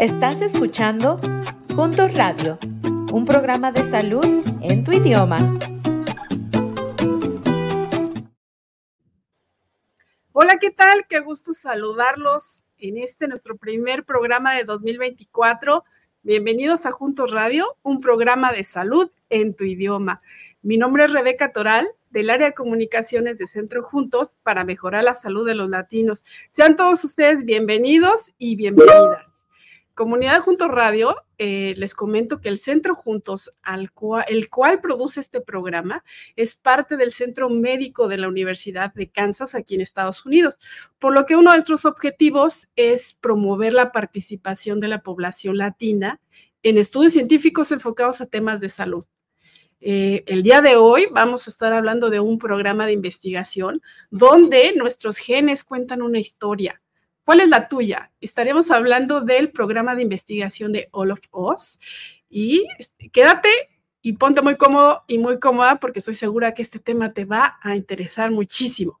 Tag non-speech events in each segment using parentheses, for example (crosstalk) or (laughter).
Estás escuchando Juntos Radio, un programa de salud en tu idioma. Hola, ¿qué tal? Qué gusto saludarlos en este nuestro primer programa de 2024. Bienvenidos a Juntos Radio, un programa de salud en tu idioma. Mi nombre es Rebeca Toral, del área de comunicaciones de Centro Juntos para mejorar la salud de los latinos. Sean todos ustedes bienvenidos y bienvenidas. Comunidad Juntos Radio, eh, les comento que el Centro Juntos, al cual, el cual produce este programa, es parte del Centro Médico de la Universidad de Kansas, aquí en Estados Unidos, por lo que uno de nuestros objetivos es promover la participación de la población latina en estudios científicos enfocados a temas de salud. Eh, el día de hoy vamos a estar hablando de un programa de investigación donde nuestros genes cuentan una historia ¿Cuál es la tuya? Estaremos hablando del programa de investigación de All of Us y este, quédate y ponte muy cómodo y muy cómoda porque estoy segura que este tema te va a interesar muchísimo.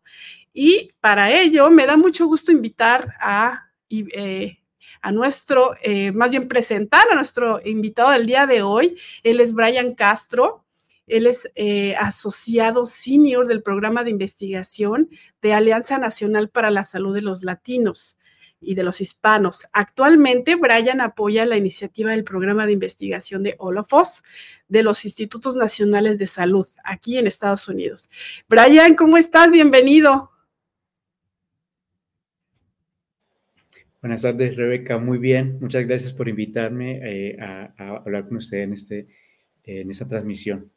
Y para ello me da mucho gusto invitar a, eh, a nuestro, eh, más bien presentar a nuestro invitado del día de hoy. Él es Brian Castro. Él es eh, asociado senior del programa de investigación de Alianza Nacional para la Salud de los Latinos y de los hispanos. Actualmente, Brian apoya la iniciativa del programa de investigación de All of Us de los Institutos Nacionales de Salud aquí en Estados Unidos. Brian, ¿cómo estás? Bienvenido. Buenas tardes, Rebeca. Muy bien. Muchas gracias por invitarme eh, a, hablar con usted en, este, en esta transmisión.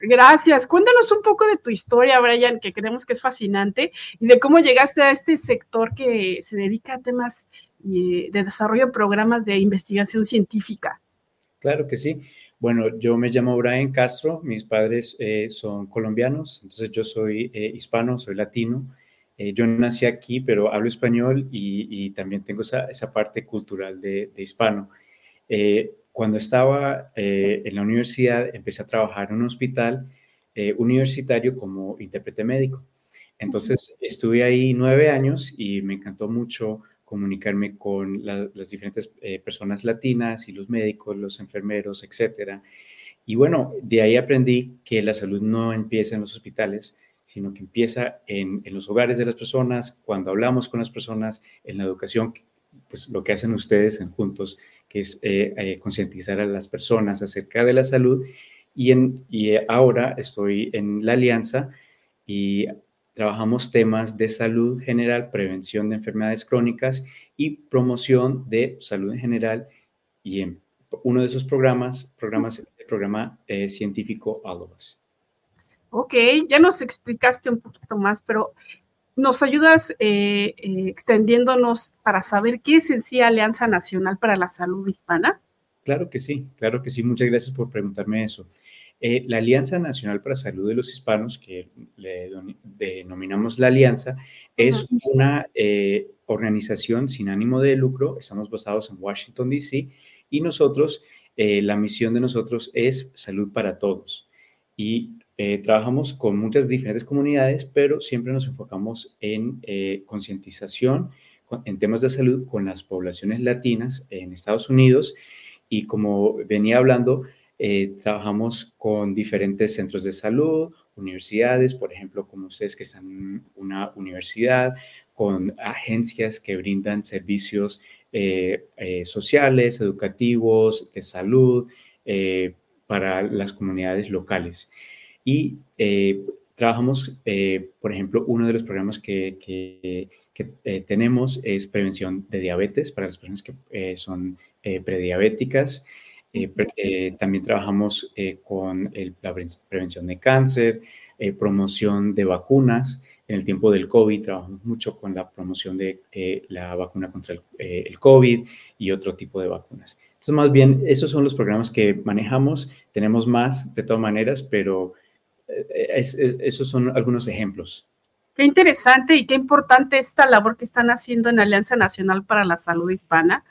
Gracias. Cuéntanos un poco de tu historia, Brian, que creemos que es fascinante, y de cómo llegaste a este sector que se dedica a temas de desarrollo de programas de investigación científica. Claro que sí. Bueno, yo me llamo Brian Castro, mis padres eh, son colombianos, entonces yo soy eh, hispano, soy latino. Eh, yo nací aquí, pero hablo español y, también tengo esa, parte cultural de hispano cuando estaba eh, en la universidad, empecé a trabajar en un hospital eh, universitario como intérprete médico. Entonces, estuve ahí nueve años y me encantó mucho comunicarme con las diferentes eh, personas latinas y los médicos, los enfermeros, etcétera. Y bueno, de ahí aprendí que la salud no empieza en los hospitales, sino que empieza en, en, los hogares de las personas, cuando hablamos con las personas, en la educación, pues lo que hacen ustedes en Juntos que es eh, eh, concientizar a las personas acerca de la salud. Y, en, y ahora estoy en la alianza y trabajamos temas de salud general, prevención de enfermedades crónicas y promoción de salud en general. Y en uno de esos programas, programas el programa eh, científico ALOBAS. Ok, ya nos explicaste un poquito más, pero ¿Nos ayudas eh, eh, extendiéndonos para saber qué es en sí Alianza Nacional para la Salud Hispana? Claro que sí, claro que sí. Muchas gracias por preguntarme eso. Eh, la Alianza Nacional para la Salud de los Hispanos, que le denominamos la Alianza, es una organización sin ánimo de lucro. Estamos basados en Washington, D.C. Y nosotros, la misión de nosotros es salud para todos. Y eh, trabajamos con muchas diferentes comunidades, pero siempre nos enfocamos en eh, concientización en temas de salud con las poblaciones latinas en Estados Unidos. Y como venía hablando, eh, trabajamos con diferentes centros de salud, universidades, por ejemplo, como ustedes que están en una universidad, con agencias que brindan servicios sociales, educativos, de salud para las comunidades locales. Y eh, trabajamos, eh, por ejemplo, uno de los programas que, que, eh, tenemos es prevención de diabetes para las personas que son prediabéticas. también trabajamos con la prevención de cáncer, promoción de vacunas. En el tiempo del COVID trabajamos mucho con la promoción de la vacuna contra el, el COVID y otro tipo de vacunas. Entonces, más bien, esos son los programas que manejamos. Tenemos más de todas maneras, pero esos son algunos ejemplos. Qué interesante y qué importante esta labor que están haciendo en Alianza Nacional para la Salud Hispana.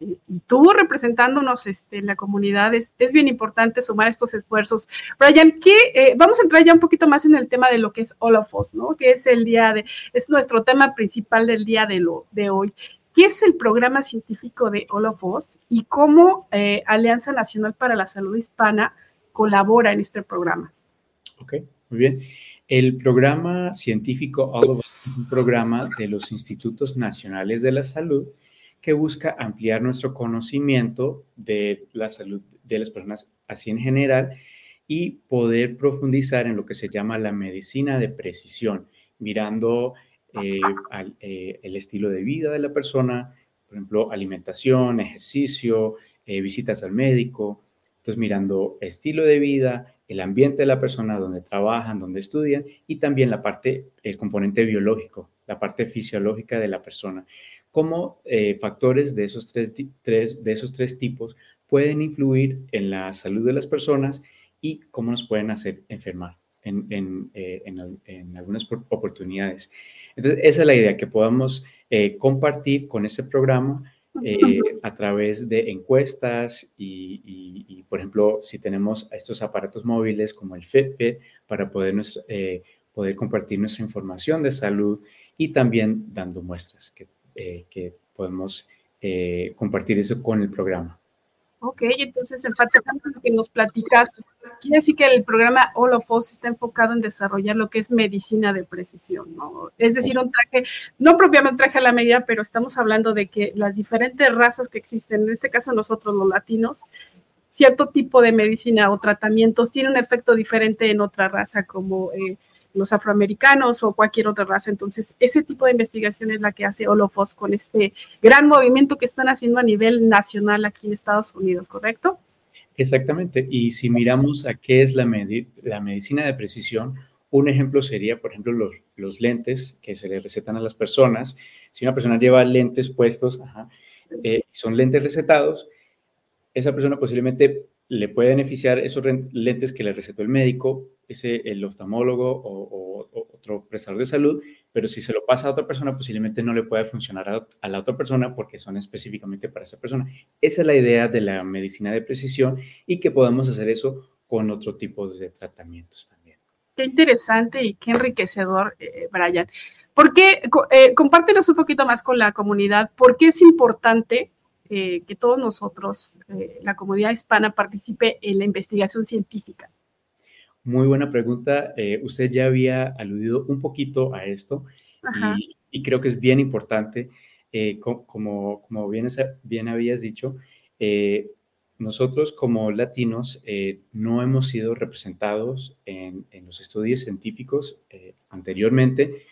Y tú representándonos este, en la comunidad, es, bien importante sumar estos esfuerzos. Brian, ¿qué, eh, vamos a entrar ya un poquito más en el tema de lo que es All of Us, ¿no? Que es el día de, es nuestro tema principal del día de, lo, de hoy. ¿Qué es el programa científico de All of Us y cómo eh, Alianza Nacional para la Salud Hispana colabora en este programa? Ok, muy bien. El programa científico es un programa de los Institutos Nacionales de la Salud que busca ampliar nuestro conocimiento de la salud de las personas así en general y poder profundizar en lo que se llama la medicina de precisión, mirando eh, eh, el estilo de vida de la persona, por ejemplo, alimentación, ejercicio, eh, visitas al médico. Entonces, mirando estilo de vida, el ambiente de la persona, donde trabajan, donde estudian, y también la parte, el componente biológico, la parte fisiológica de la persona. Cómo factores de esos tres, de esos tres tipos pueden influir en la salud de las personas y cómo nos pueden hacer enfermar en, eh, algunas oportunidades. Entonces, esa es la idea, que podamos eh, compartir con ese programa eh, a través de encuestas y, por ejemplo, si tenemos estos aparatos móviles como el Fitbit para poder, poder compartir nuestra información de salud y también dando muestras que, que podemos compartir eso con el programa. Ok, entonces en parte que nos platicas, quiere decir que el programa All of Us está enfocado en desarrollar lo que es medicina de precisión, ¿no? Es decir, un traje, no propiamente traje a la medida, pero estamos hablando de que las diferentes razas que existen, en este caso nosotros los latinos, cierto tipo de medicina o tratamientos tiene un efecto diferente en otra raza, como eh, los afroamericanos o cualquier otra raza. Entonces, ese tipo de investigación es la que hace Olofos con este gran movimiento que están haciendo a nivel nacional aquí en Estados Unidos, ¿correcto? Exactamente. Y si miramos a qué es la, la medicina de precisión, un ejemplo sería, por ejemplo, los, los, lentes que se le recetan a las personas. Si una persona lleva lentes puestos, eh, son lentes recetados, esa persona posiblemente le puede beneficiar esos lentes que le recetó el médico, ese, el oftalmólogo o, otro prestador de salud, pero si se lo pasa a otra persona, posiblemente no le puede funcionar a, la otra persona porque son específicamente para esa persona. Esa es la idea de la medicina de precisión y que podamos hacer eso con otro tipo de tratamientos también. Qué interesante y qué enriquecedor, eh, Brian. ¿Por qué? Eh, compártenos un poquito más con la comunidad. ¿Por qué es importante eh, que todos nosotros, eh, la comunidad hispana, participe en la investigación científica? Muy buena pregunta. Eh, usted ya había aludido un poquito a esto y, creo que es bien importante. como, como bien, bien habías dicho, nosotros como latinos no hemos sido representados en, en los estudios científicos anteriormente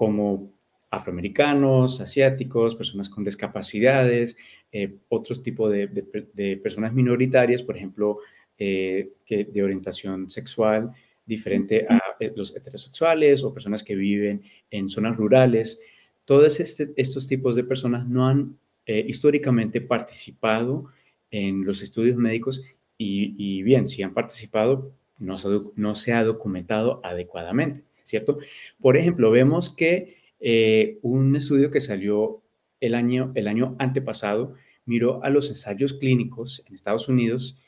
como afroamericanos, asiáticos, personas con discapacidades, eh, otros tipos de, personas minoritarias, por ejemplo, eh, que de orientación sexual diferente a eh, los heterosexuales o personas que viven en zonas rurales. Todos este, estos tipos de personas no han históricamente participado en los estudios médicos y, bien, si han participado, no no se ha documentado adecuadamente, ¿cierto? Por ejemplo, vemos que eh, un estudio que salió el año, el año antepasado miró a los ensayos clínicos en Estados Unidos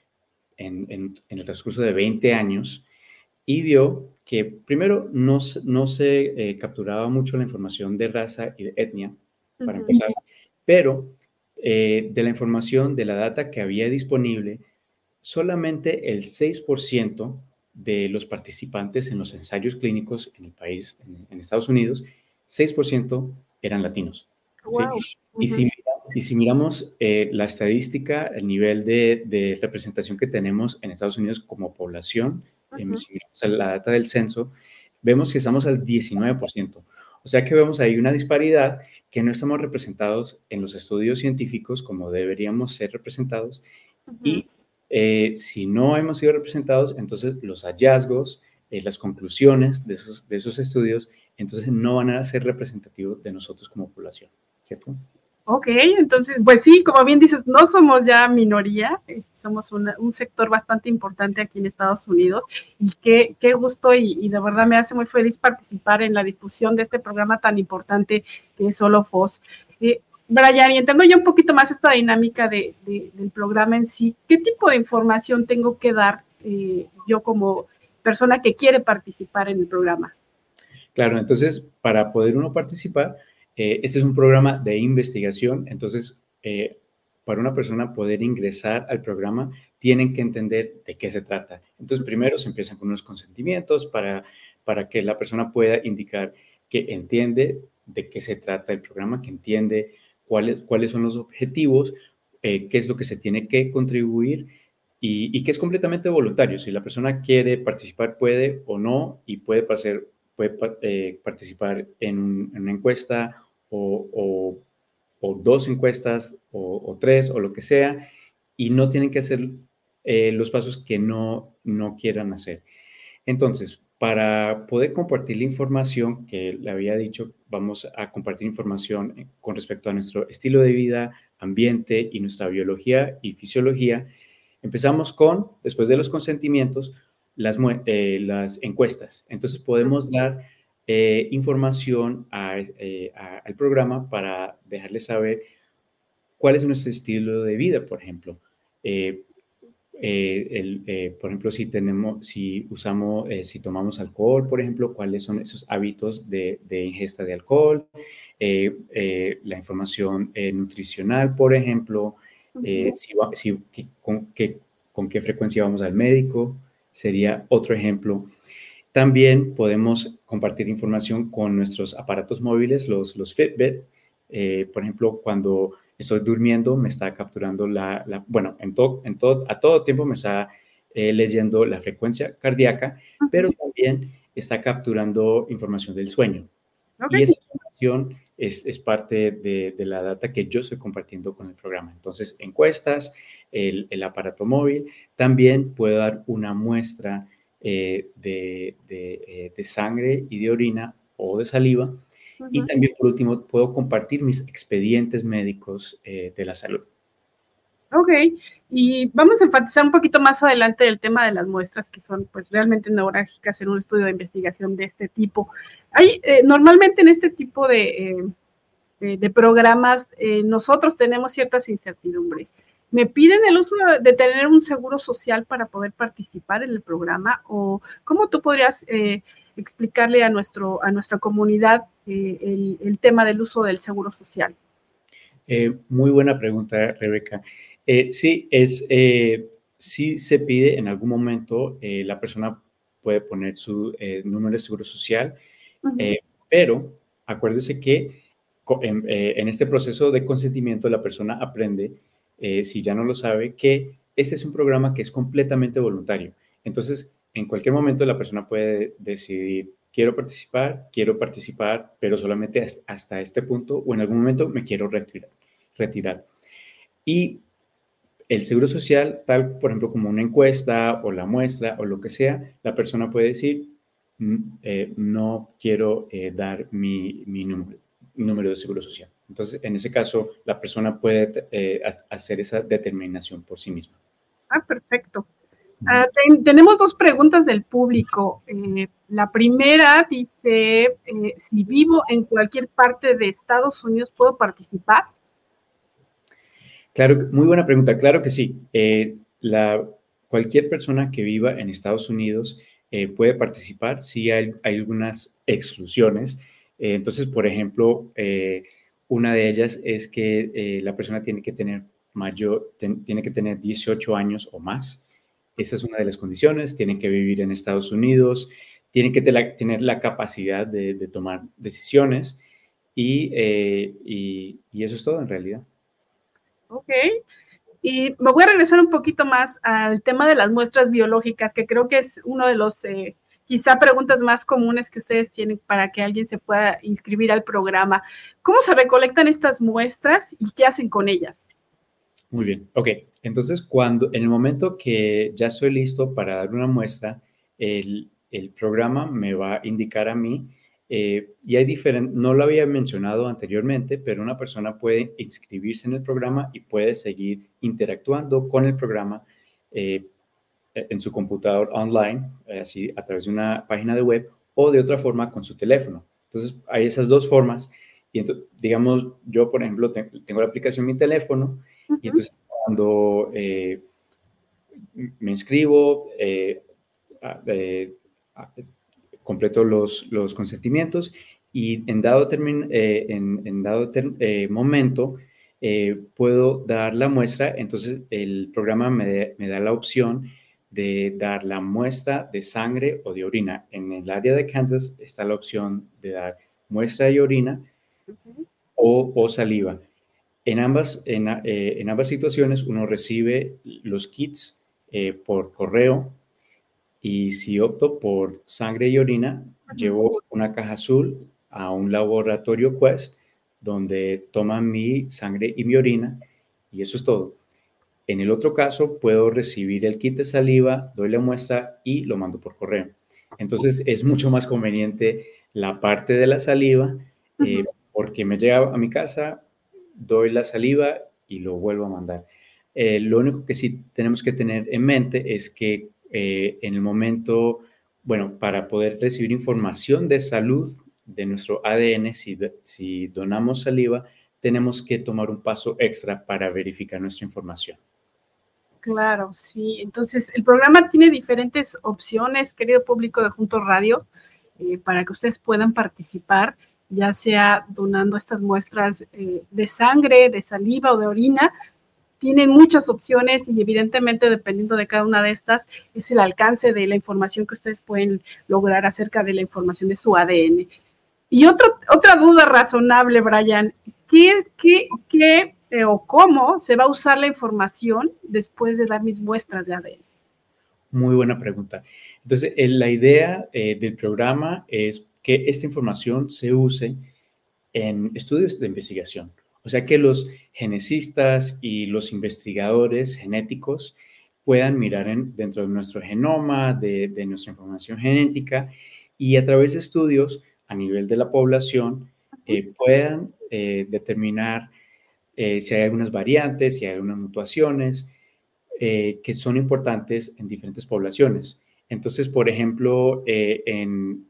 en, el transcurso de 20 años y vio que primero no, no se eh, capturaba mucho la información de raza y de etnia, para empezar, pero eh, de la información, de la data que había disponible, solamente el 6% de los participantes en los ensayos clínicos en el país, en Estados Unidos, 6% eran latinos. y, si, miramos eh, la estadística, el nivel de, representación que tenemos en Estados Unidos como población, si miramos la data del censo, vemos que estamos al 19%. O sea que vemos ahí una disparidad que no estamos representados en los estudios científicos como deberíamos ser representados. Y eh, si no hemos sido representados, entonces los hallazgos, eh, las conclusiones de esos, de esos estudios, entonces no van a ser representativos de nosotros como población, ¿cierto? Ok, entonces, pues sí, como bien dices, no somos ya minoría, somos un sector bastante importante aquí en Estados Unidos y qué, qué gusto y, de verdad me hace muy feliz participar en la difusión de este programa tan importante que es Solo FOS. Eh, Brian, y entrando ya un poquito más esta dinámica de, del programa en sí, ¿qué tipo de información tengo que dar eh, yo como persona que quiere participar en el programa. Claro, entonces para poder uno participar, este es un programa de investigación, entonces para una persona poder ingresar al programa, tienen que entender de qué se trata. Entonces, primero se empiezan con unos consentimientos para, para que la persona pueda indicar que entiende de qué se trata el programa, que entiende cuáles, cuáles son los objetivos, eh, qué es lo que se tiene que contribuir y, que es completamente voluntario. Si la persona quiere participar, puede o no, y puede, pasar, puede eh, participar en, una encuesta o o dos encuestas o, tres o lo que sea y no tienen que hacer eh, los pasos que no, no quieran hacer. Entonces, para poder compartir la información que le había dicho, vamos a compartir información eh, con respecto a nuestro estilo de vida, ambiente y nuestra biología y fisiología. Empezamos con, después de los consentimientos, las, eh, las encuestas. Entonces podemos dar eh, información eh, al programa para dejarles saber cuál es nuestro estilo de vida, por ejemplo. Eh, por ejemplo, si tenemos, si usamos, si tomamos alcohol, por ejemplo, cuáles son esos hábitos de, ingesta de alcohol, la información nutricional, por ejemplo, si, con, con qué frecuencia vamos al médico, sería otro ejemplo. También podemos compartir información con nuestros aparatos móviles, los, los Fitbit. Eh, por ejemplo, cuando estoy durmiendo, me está capturando la, bueno, en, todo en todo, a todo tiempo me está eh, leyendo la frecuencia cardíaca, pero también está capturando información del sueño. Y esa información es, es parte de, de, la data que yo estoy compartiendo con el programa. Entonces, encuestas, el, el aparato móvil, también puedo dar una muestra eh, eh, de, sangre y de orina o de saliva. Y también, por último, puedo compartir mis expedientes médicos eh, de la salud. Ok, y vamos a enfatizar un poquito más adelante el tema de las muestras que son pues realmente neurálgicas en un estudio de investigación de este tipo. Hay, normalmente en este tipo de, de programas nosotros tenemos ciertas incertidumbres me piden el uso de tener un seguro social para poder participar en el programa o cómo tú podrías eh, explicarle a, nuestro, a nuestra comunidad eh, el, tema del uso del seguro social. Eh, muy buena pregunta, Rebeca. Sí, es, sí se pide en algún momento, la persona puede poner su número de seguro social, pero acuérdese que en, en este proceso de consentimiento la persona aprende eh, si ya no lo sabe, que este es un programa que es completamente voluntario. Entonces, en cualquier momento la persona puede decidir, quiero participar, quiero participar, pero solamente hasta este punto o en algún momento me quiero retirar. retirar. Y el seguro social, tal por ejemplo como una encuesta o la muestra o lo que sea, la persona puede decir, mm, eh, no quiero eh, dar mi, mi número, número de seguro social. Entonces, en ese caso, la persona puede eh, hacer esa determinación por sí misma. Ah, perfecto. Ah, tenemos dos preguntas del público. Eh, la primera dice, eh, si vivo en cualquier parte de Estados Unidos, ¿puedo participar? Claro, muy buena pregunta. Claro que sí. la, cualquier persona que viva en Estados Unidos puede participar. Sí hay, algunas exclusiones. entonces, por ejemplo, una de ellas es que eh, la persona tiene que tener mayor, tiene que tener 18 años o más. Esa es una de las condiciones. Tienen que vivir en Estados Unidos, tienen que tener la capacidad de, tomar decisiones eh, y, y, eso es todo en realidad. Ok. Y me voy a regresar un poquito más al tema de las muestras biológicas, que creo que es uno de los eh, quizá preguntas más comunes que ustedes tienen para que alguien se pueda inscribir al programa. ¿Cómo se recolectan estas muestras y qué hacen con ellas? Muy bien, ok. Entonces, cuando en el momento que ya estoy listo para dar una muestra, el, programa me va a indicar a mí, eh, y hay diferentes, no lo había mencionado anteriormente, pero una persona puede inscribirse en el programa y puede seguir interactuando con el programa eh, en su computador online, eh, así a través de una página de web o de otra forma con su teléfono. Entonces, hay esas dos formas. Y entonces, digamos, yo, por ejemplo, tengo la aplicación en mi teléfono y entonces cuando eh, me inscribo, eh, completo los, los consentimientos y en dado, en, dado momento puedo dar la muestra, entonces el programa me, me da la opción de dar la muestra de sangre o de orina. En el área de Kansas está la opción de dar muestra de orina o, saliva. En ambas, en, eh, en, ambas situaciones uno recibe los kits eh, por correo y si opto por sangre y orina, llevo una caja azul a un laboratorio Quest donde toman mi sangre y mi orina y eso es todo. En el otro caso, puedo recibir el kit de saliva, doy la muestra y lo mando por correo. Entonces, es mucho más conveniente la parte de la saliva eh, porque me llega a mi casa, doy la saliva y lo vuelvo a mandar. Eh, lo único que sí tenemos que tener en mente es que eh, en el momento, bueno, para poder recibir información de salud de nuestro ADN, si, donamos saliva, tenemos que tomar un paso extra para verificar nuestra información. Claro, sí. Entonces, el programa tiene diferentes opciones, querido público de Junto Radio, eh, para que ustedes puedan participar, ya sea donando estas muestras eh, de sangre, de saliva o de orina. Tienen muchas opciones y evidentemente dependiendo de cada una de estas es el alcance de la información que ustedes pueden lograr acerca de la información de su ADN. Y otra duda razonable, Brian, ¿qué, qué, qué eh, o cómo se va a usar la información después de dar mis muestras de ADN? Muy buena pregunta. Entonces, la idea eh, del programa es que esta información se use en estudios de investigación. O sea, que los genecistas y los investigadores genéticos puedan mirar dentro de nuestro genoma, de, nuestra información genética y a través de estudios a nivel de la población eh, puedan determinar eh, si hay algunas variantes, si hay algunas mutuaciones eh, que son importantes en diferentes poblaciones. Entonces, por ejemplo, eh, en,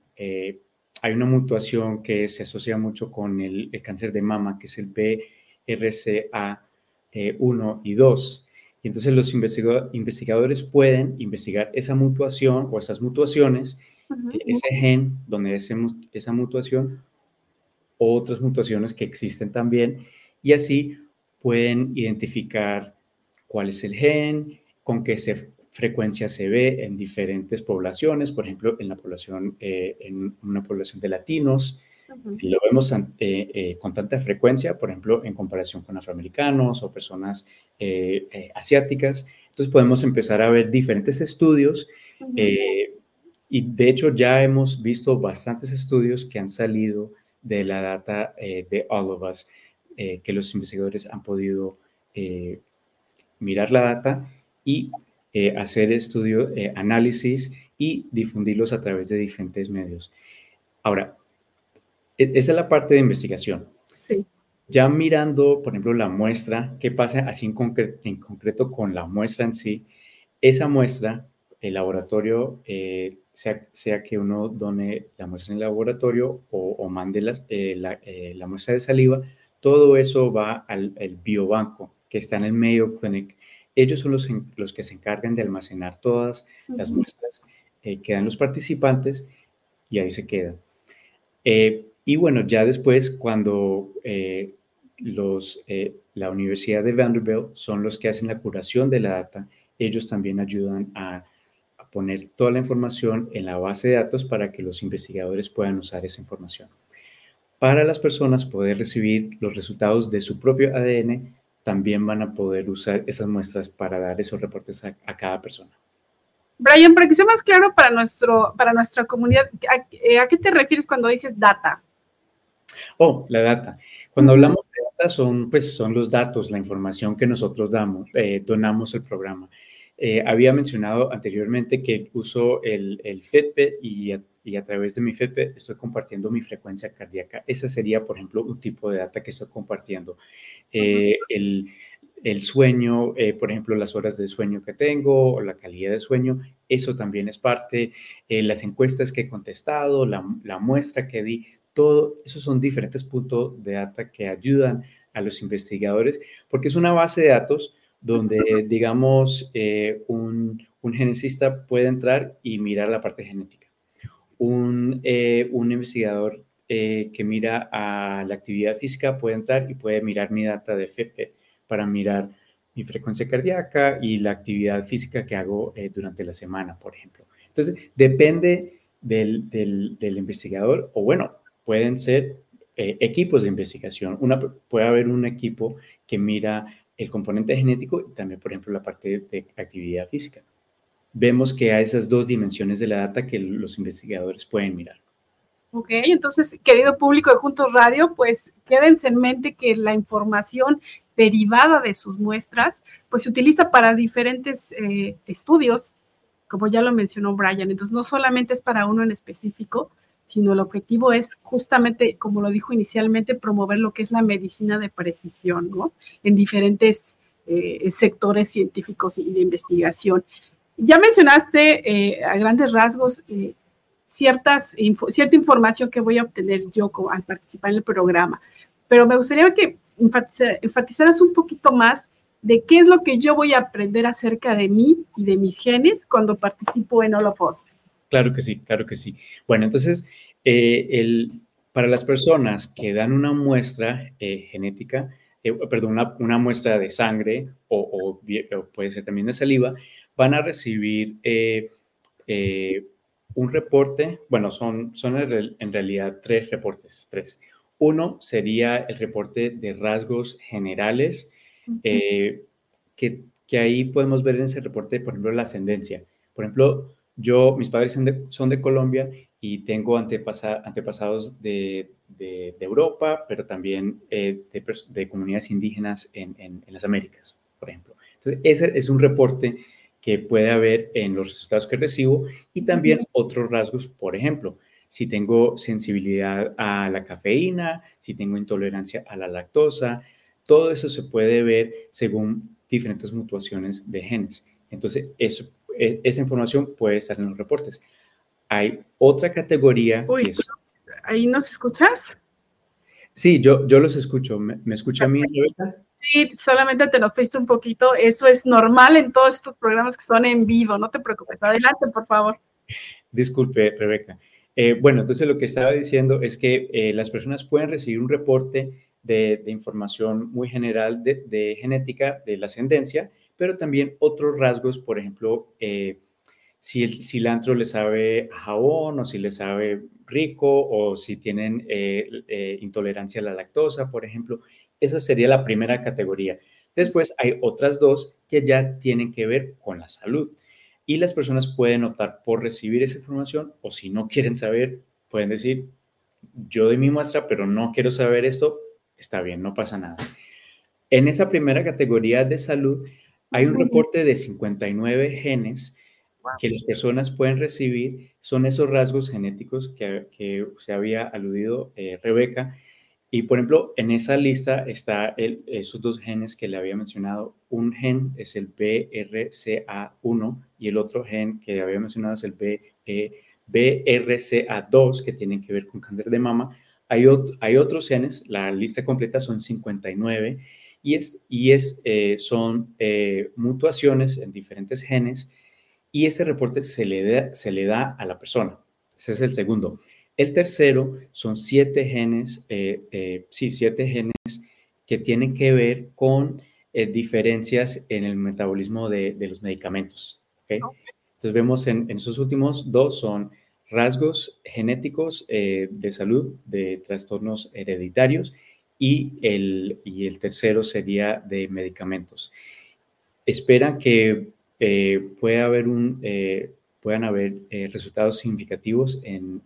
hay una mutuación que se asocia mucho con el, cáncer de mama, que es el BRCA1 y 2. Y entonces los investigadores pueden investigar esa mutuación o esas mutuaciones, ese gen donde es esa mutuación, otras mutuaciones que existen también, y así pueden identificar cuál es el gen, con qué frecuencia se ve en diferentes poblaciones, por ejemplo, en la población, eh, en una población de latinos, y lo vemos eh, eh, con tanta frecuencia, por ejemplo, en comparación con afroamericanos o personas asiáticas. Entonces podemos empezar a ver diferentes estudios y de hecho ya hemos visto bastantes estudios que han salido de la data de All of Us que los investigadores han podido mirar la data y eh, hacer estudio, análisis y difundirlos a través de diferentes medios. Ahora, e-, esa es la parte de investigación. Sí. Ya mirando, por ejemplo, la muestra, ¿qué pasa así en, concreto con la muestra en sí? Esa muestra, el laboratorio, sea, que uno done la muestra en el laboratorio o, mande la, muestra de saliva, todo eso va al, biobanco que está en el Mayo Clinic. Ellos son los, los que se encargan de almacenar todas las muestras eh, que dan los participantes y ahí se quedan. Eh, y bueno, ya después, cuando eh, los, la Universidad de Vanderbilt son los que hacen la curación de la data, ellos también ayudan a, a poner toda la información en la base de datos para que los investigadores puedan usar esa información para las personas poder recibir los resultados de su propio ADN, también van a poder usar esas muestras para dar esos reportes a, cada persona. Brian, para que sea más claro para, nuestro, para nuestra comunidad, eh, ¿a, qué te refieres cuando dices data? Oh, la data. Cuando hablamos de data son, pues, son los datos, la información que nosotros damos, eh, donamos el programa. Eh, había mencionado anteriormente que uso el, el Fitbit y y a través de mi FEP estoy compartiendo mi frecuencia cardíaca. Ese sería, por ejemplo, un tipo de data que estoy compartiendo. Eh, el, el, sueño, eh, por ejemplo, las horas de sueño que tengo o la calidad de sueño, eso también es parte. Eh, las encuestas que he contestado, la, la, muestra que di, todo, esos son diferentes puntos de data que ayudan a los investigadores porque es una base de datos donde, digamos, un, un geneticista puede entrar y mirar la parte genética un, eh, un investigador eh, que mira a la actividad física puede entrar y puede mirar mi data de FP para mirar mi frecuencia cardíaca y la actividad física que hago eh, durante la semana, por ejemplo. Entonces, depende del, del, investigador o bueno, pueden ser equipos de investigación. Una, puede haber un equipo que mira el componente genético y también, por ejemplo, la parte de actividad física. Vemos que hay esas dos dimensiones de la data que los investigadores pueden mirar. Ok, entonces, querido público de Juntos Radio, pues quédense en mente que la información derivada de sus muestras, pues se utiliza para diferentes eh, estudios, como ya lo mencionó Brian. Entonces, no solamente es para uno en específico, sino el objetivo es justamente, como lo dijo inicialmente, promover lo que es la medicina de precisión, ¿no? En diferentes eh, sectores científicos y de investigación. Ya mencionaste eh, a grandes rasgos ciertas, cierta información que voy a obtener yo al participar en el programa, pero me gustaría que enfatizaras un poquito más de qué es lo que yo voy a aprender acerca de mí y de mis genes cuando participo en Holoforce. Claro que sí, claro que sí. Bueno, entonces, eh, el, para las personas que dan una muestra eh, genética, eh, perdón, una, muestra de sangre o, puede ser también de saliva, van a recibir un reporte, bueno, son, son en realidad tres reportes, tres. Uno sería el reporte de rasgos generales, eh, que, que, ahí podemos ver en ese reporte, por ejemplo, la ascendencia. Por ejemplo, yo, mis padres son de, son de Colombia y tengo antepasados de, de, Europa, pero también eh, de, comunidades indígenas en, en, las Américas, por ejemplo. Entonces, ese es un reporte que puede haber en los resultados que recibo y también otros rasgos, por ejemplo, si tengo sensibilidad a la cafeína, si tengo intolerancia a la lactosa, todo eso se puede ver según diferentes mutuaciones de genes. Entonces, eso, e, esa información puede estar en los reportes. Hay otra categoría. Uy, ¿ahí nos escuchas? Sí, yo, yo los escucho. ¿Me, me escucha a mí, Sí, solamente te lo fuiste un poquito. Eso es normal en todos estos programas que son en vivo. No te preocupes. Adelante, por favor. Disculpe, Rebeca. Eh, bueno, entonces lo que estaba diciendo es que eh, las personas pueden recibir un reporte de, información muy general de, genética de la ascendencia, pero también otros rasgos, por ejemplo, eh, si el cilantro le sabe a jabón o si le sabe rico o si tienen intolerancia a la lactosa, por ejemplo. Esa sería la primera categoría. Después hay otras dos que ya tienen que ver con la salud. Y las personas pueden optar por recibir esa información o si no quieren saber, pueden decir, yo doy mi muestra, pero no quiero saber esto, está bien, no pasa nada. En esa primera categoría de salud hay un reporte de 59 genes que las personas pueden recibir. Son esos rasgos genéticos que, se había aludido eh, Rebeca, y por ejemplo, en esa lista está esos dos genes que le había mencionado. Un gen es el BRCA1 y el otro gen que había mencionado es el BRCA2 que tienen que ver con cáncer de mama. Hay, hay otros genes, la lista completa son 59 y, es, y es, eh, son eh, mutuaciones en diferentes genes y ese reporte se le, da, se le da a la persona. Ese es el segundo. El tercero son siete genes, eh, eh, sí, siete genes que tienen que ver con eh, diferencias en el metabolismo de, los medicamentos. Entonces vemos en, esos últimos dos son rasgos genéticos de salud de trastornos hereditarios y el, y el tercero sería de medicamentos. Esperan que pueda haber un, puedan haber resultados significativos en,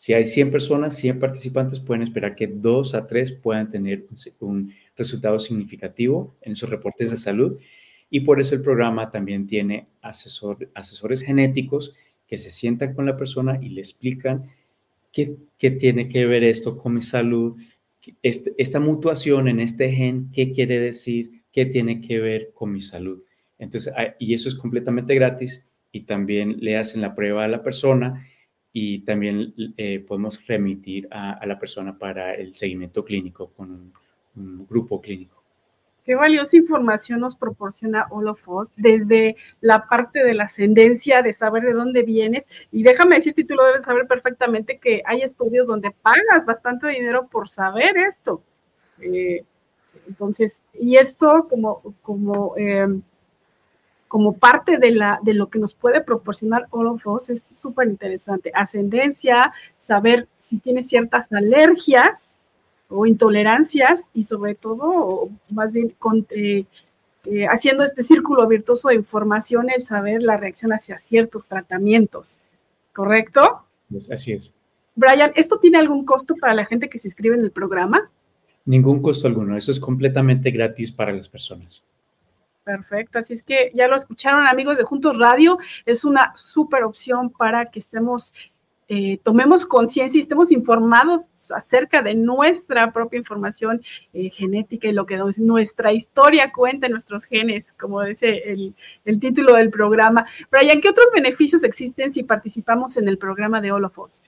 si hay 100 personas, 100 participantes, pueden esperar que dos a tres puedan tener un, resultado significativo en esos reportes de salud. Y por eso el programa también tiene asesores genéticos que se sientan con la persona y le explican qué, tiene que ver esto con mi salud, este, esta mutuación en este gen, qué quiere decir, qué tiene que ver con mi salud. Entonces, y eso es completamente gratis y también le hacen la prueba a la persona y también eh, podemos remitir a, la persona para el seguimiento clínico con un, grupo clínico. qué valiosa información nos proporciona Olofos desde la parte de la ascendencia, de saber de dónde vienes. Y déjame decirte, tú lo debes saber perfectamente que hay estudios donde pagas bastante dinero por saber esto. Eh, entonces, y esto como, como, em, como parte de, la, de lo que nos puede proporcionar Olofos es súper interesante. Ascendencia, saber si tienes ciertas alergias o intolerancias y sobre todo, más bien eh, eh, haciendo este círculo virtuoso de información, el saber la reacción hacia ciertos tratamientos. ¿Correcto? así es. Brian, ¿esto tiene algún costo para la gente que se inscribe en el programa? Ningún costo alguno, eso es completamente gratis para las personas. Perfecto, así es que ya lo escucharon amigos de Juntos Radio, es una súper opción para que estemos eh, tomemos conciencia y estemos informados acerca de nuestra propia información eh, genética y lo que nuestra historia cuenta en nuestros genes, como dice el, título del programa. Brian, ¿qué otros beneficios existen si participamos en el programa de Olofos?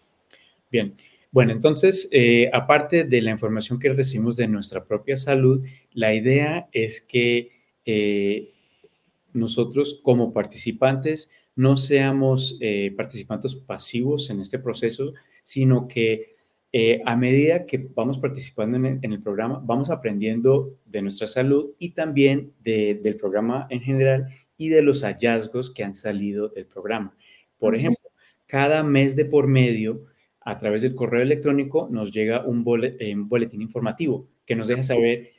Bien, bueno, entonces, eh, aparte de la información que recibimos de nuestra propia salud, la idea es que nosotros como participantes no seamos eh, participantes pasivos en este proceso, sino que eh, a medida que vamos participando en el, programa, vamos aprendiendo de nuestra salud y también del programa en general y de los hallazgos que han salido del programa. Por ejemplo, cada mes de por medio, a través del correo electrónico, nos llega un, eh, un boletín informativo que nos deja saber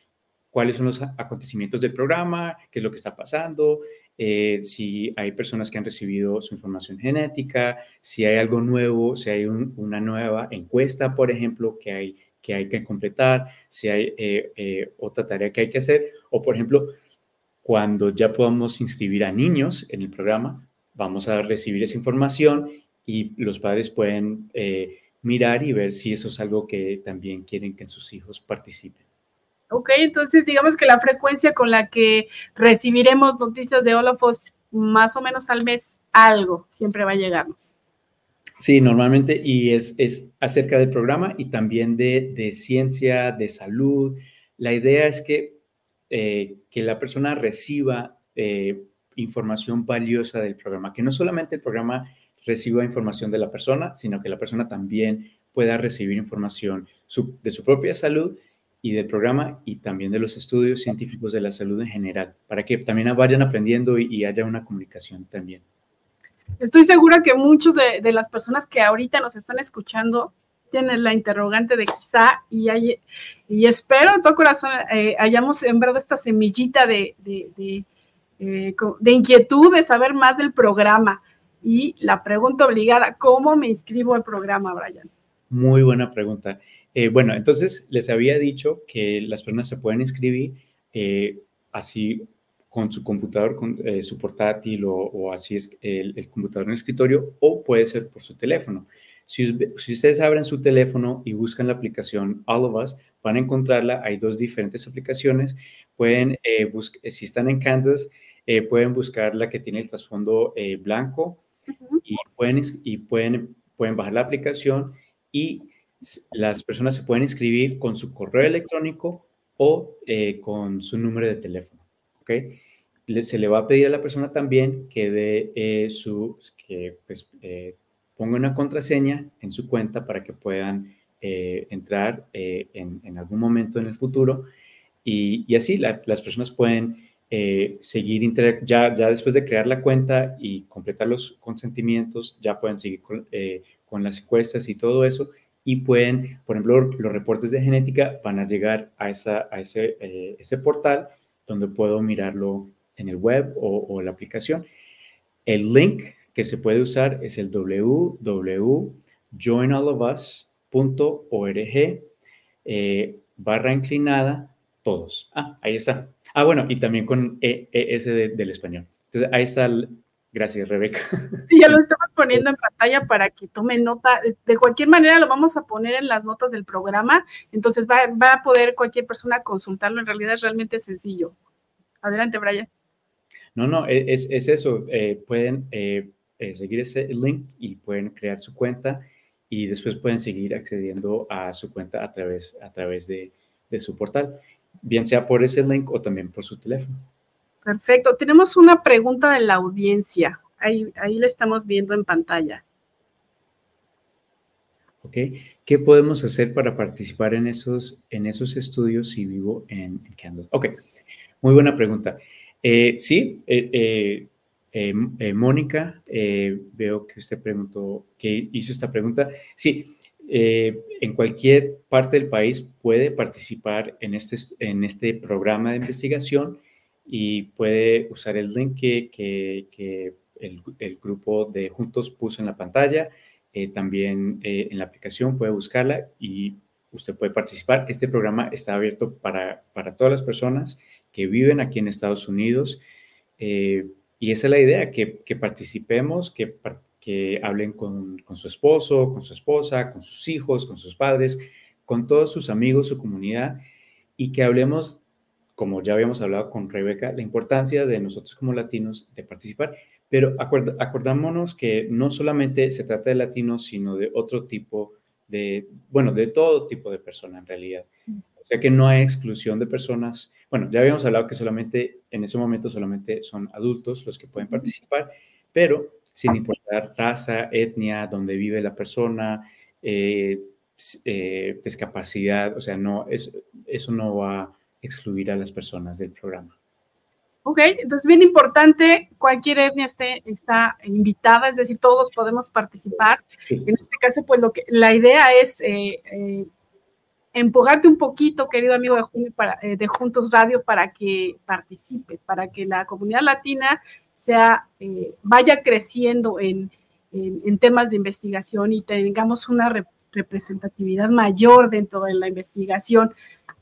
cuáles son los acontecimientos del programa, qué es lo que está pasando, eh, si hay personas que han recibido su información genética, si hay algo nuevo, si hay una nueva encuesta, por ejemplo, que hay que, completar, si hay eh, eh, otra tarea que hay que hacer, o por ejemplo, cuando ya podamos inscribir a niños en el programa, vamos a recibir esa información y los padres pueden mirar y ver si eso es algo que también quieren que sus hijos participen. Ok, entonces digamos que la frecuencia con la que recibiremos noticias de Olafos más o menos al mes, algo siempre va a llegarnos. Sí, normalmente, y es, es acerca del programa y también de, ciencia, de salud. La idea es que, eh, que la persona reciba eh, información valiosa del programa, que no solamente el programa reciba información de la persona, sino que la persona también pueda recibir información de su propia salud y del programa y también de los estudios científicos de la salud en general, para que también vayan aprendiendo y, haya una comunicación también. Estoy segura que muchos de, las personas que ahorita nos están escuchando tienen la interrogante de quizá y, hay, y espero en todo corazón eh, hayamos sembrado esta semillita de, de, eh, de inquietud de saber más del programa. Y la pregunta obligada, ¿cómo me inscribo al programa, Brian? Muy buena pregunta. Eh, bueno, entonces les había dicho que las personas se pueden inscribir eh, así con su computador, con eh, su portátil o, así es el, computador en escritorio o puede ser por su teléfono. Si, si, ustedes abren su teléfono y buscan la aplicación All of Us, van a encontrarla. Hay dos diferentes aplicaciones. Pueden, si están en Kansas, pueden buscar la que tiene el trasfondo blanco y, pueden, y pueden, pueden bajar la aplicación y las personas se pueden inscribir con su correo electrónico o eh, con su número de teléfono. ¿okay? se le va a pedir a la persona también que dé eh, su, que pues, eh, ponga una contraseña en su cuenta para que puedan entrar en, algún momento en el futuro y, así las personas pueden seguir, ya, ya después de crear la cuenta y completar los consentimientos, ya pueden seguir con, con las encuestas y todo eso y pueden, por ejemplo, los reportes de genética van a llegar a, esa, a ese, eh, ese portal donde puedo mirarlo en el web o, la aplicación. El link que se puede usar es el www.joinallofus.org eh, barra inclinada todos. Ah, ahí está. Ah, bueno, y también con ES del español. Entonces, ahí está Gracias, Rebeca. (laughs) Sí, ya lo estamos poniendo en pantalla para que tomen nota. De cualquier manera, lo vamos a poner en las notas del programa. Entonces, va, a poder cualquier persona consultarlo. En realidad es realmente sencillo. Adelante, Brian. No, no, e, es, eso. Eh, pueden eh, eh, seguir ese link y pueden crear su cuenta y después pueden seguir accediendo a su cuenta a través, a través de, de su portal. bien sea por ese link o también por su teléfono. Perfecto. Tenemos una pregunta de la audiencia. Ahí, ahí la estamos viendo en pantalla. ¿Ok? ¿Qué podemos hacer para participar en esos, en esos estudios si vivo en, Ok, muy buena pregunta. Eh, sí, eh, eh, Mónica, veo que usted preguntó, que hizo esta pregunta. Sí, en cualquier parte del país puede participar en este, en este programa de investigación y puede usar el link que, que, el, el, grupo de Juntos puso en la pantalla. Eh, también eh, en la aplicación puede buscarla y usted puede participar. Este programa está abierto para, para todas las personas que viven aquí en Estados Unidos. Eh, y esa es la idea, que, que participemos, que, que hablen con, con, su esposo, con su esposa, con sus hijos, con sus padres, con todos sus amigos, su comunidad, y que hablemos como ya habíamos hablado con Rebeca, la importancia de nosotros como latinos de participar, pero acordámonos que no solamente se trata de latinos, sino de otro tipo de, bueno, de todo tipo de personas en realidad. Mm. O sea que no hay exclusión de personas. Bueno, ya habíamos hablado que solamente, en ese momento solamente son adultos los que pueden participar, pero sin importar raza, etnia, dónde vive la persona, eh, eh, discapacidad, o sea, no, es, eso no va excluir a las personas del programa. Ok, entonces bien importante, cualquier etnia esté, está invitada, es decir, todos podemos participar. En este caso, pues lo que la idea es eh, eh, empujarte un poquito, querido amigo de, para, eh, de, Juntos Radio, para que participes, para que la comunidad latina sea, vaya creciendo en, en, temas de investigación y tengamos una representatividad mayor dentro de la investigación.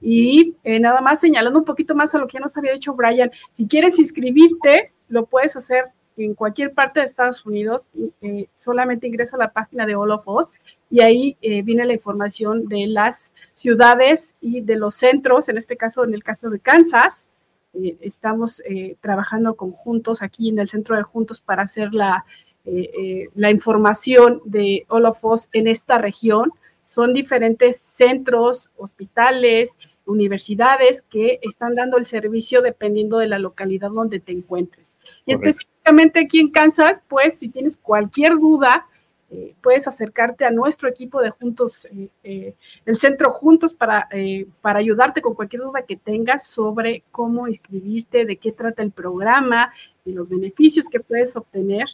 Y eh, nada más señalando un poquito más a lo que ya nos había dicho Brian, si quieres inscribirte, lo puedes hacer en cualquier parte de Estados Unidos, eh, solamente ingresa a la página de All of Us y ahí eh, viene la información de las ciudades y de los centros, en este caso, en el caso de Kansas, estamos trabajando conjuntos aquí en el centro de Juntos para hacer la, la información de All of Us en esta región. Son diferentes centros, hospitales, universidades que están dando el servicio dependiendo de la localidad donde te encuentres. Y específicamente aquí en Kansas, pues si tienes cualquier duda, eh, puedes acercarte a nuestro equipo de Juntos, eh, eh, el centro Juntos, para, para ayudarte con cualquier duda que tengas sobre cómo inscribirte, de qué trata el programa, de los beneficios que puedes obtener.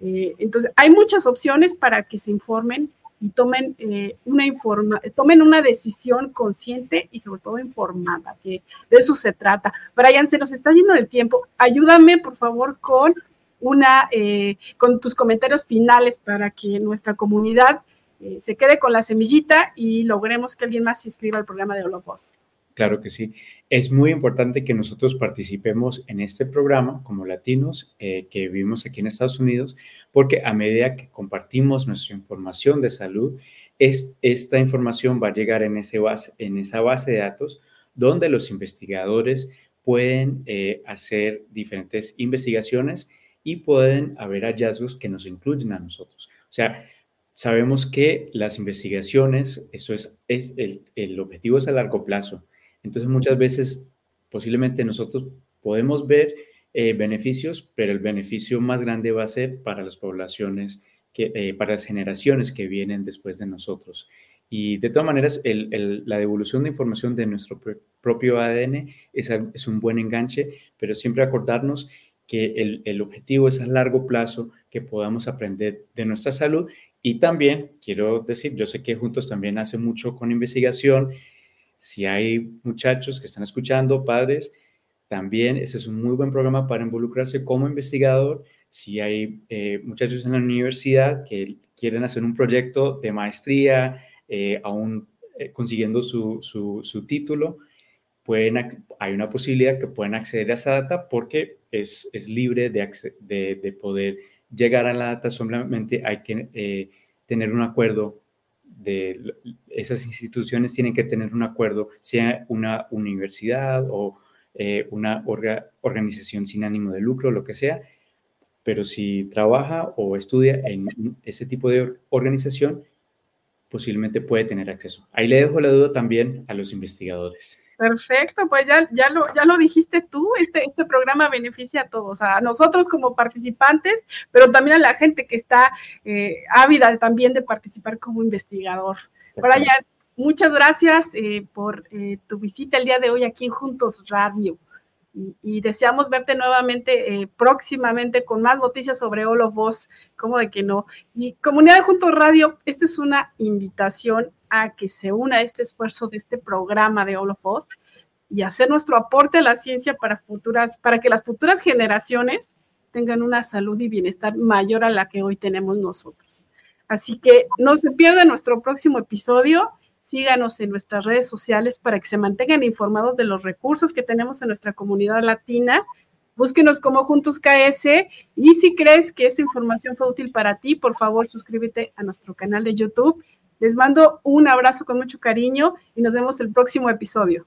entonces, hay muchas opciones para que se informen y tomen, eh, una informa tomen una decisión consciente y sobre todo informada, que de eso se trata. Brian, se nos está yendo el tiempo. Ayúdame, por favor, con una, eh, con tus comentarios finales para que nuestra comunidad eh, se quede con la semillita y logremos que alguien más se inscriba al programa de Holopos. Claro que sí. Es muy importante que nosotros participemos en este programa como latinos eh, que vivimos aquí en Estados Unidos, porque a medida que compartimos nuestra información de salud, es, esta información va a llegar en, ese en esa base de datos donde los investigadores pueden eh, hacer diferentes investigaciones y pueden haber hallazgos que nos incluyen a nosotros. O sea, sabemos que las investigaciones, eso es, es el, el objetivo es a largo plazo entonces muchas veces posiblemente nosotros podemos ver eh, beneficios, pero el beneficio más grande va a ser para las poblaciones, que, eh, para las generaciones que vienen después de nosotros. Y de todas maneras, la devolución de información de nuestro propio ADN es, es, un buen enganche, pero siempre acordarnos que el, el, objetivo es a largo plazo que podamos aprender de nuestra salud. Y también quiero decir, yo sé que Juntos también hace mucho con investigación si hay muchachos que están escuchando, padres, también ese es un muy buen programa para involucrarse como investigador. Si hay eh, muchachos en la universidad que quieren hacer un proyecto de maestría, eh, aún eh, consiguiendo su, su, título, pueden, hay una posibilidad que pueden acceder a esa data porque es, es libre de, de, de, poder llegar a la data, solamente hay que tener un acuerdo de esas instituciones tienen que tener un acuerdo, sea una universidad o eh, una organización sin ánimo de lucro, lo que sea, pero si trabaja o estudia en ese tipo de organización, posiblemente puede tener acceso. Ahí le dejo la duda también a los investigadores. Perfecto, pues ya, ya, lo, ya lo dijiste tú, este, este programa beneficia a todos, a nosotros como participantes, pero también a la gente que está eh, ávida también de participar como investigador. Brian, muchas gracias eh, por eh, tu visita el día de hoy aquí en Juntos Radio. Y, deseamos verte nuevamente próximamente con más noticias sobre All of Us, como de que no. Y Comunidad de Juntos Radio, esta es una invitación a que se una a este esfuerzo de este programa de of Us y hacer nuestro aporte a la ciencia para futuras, para que las futuras generaciones tengan una salud y bienestar mayor a la que hoy tenemos nosotros. Así que no se pierda nuestro próximo episodio. Síganos en nuestras redes sociales para que se mantengan informados de los recursos que tenemos en nuestra comunidad latina. Búsquenos como Juntos KS y si crees que esta información fue útil para ti, por favor suscríbete a nuestro canal de YouTube les mando un abrazo con mucho cariño y nos vemos el próximo episodio.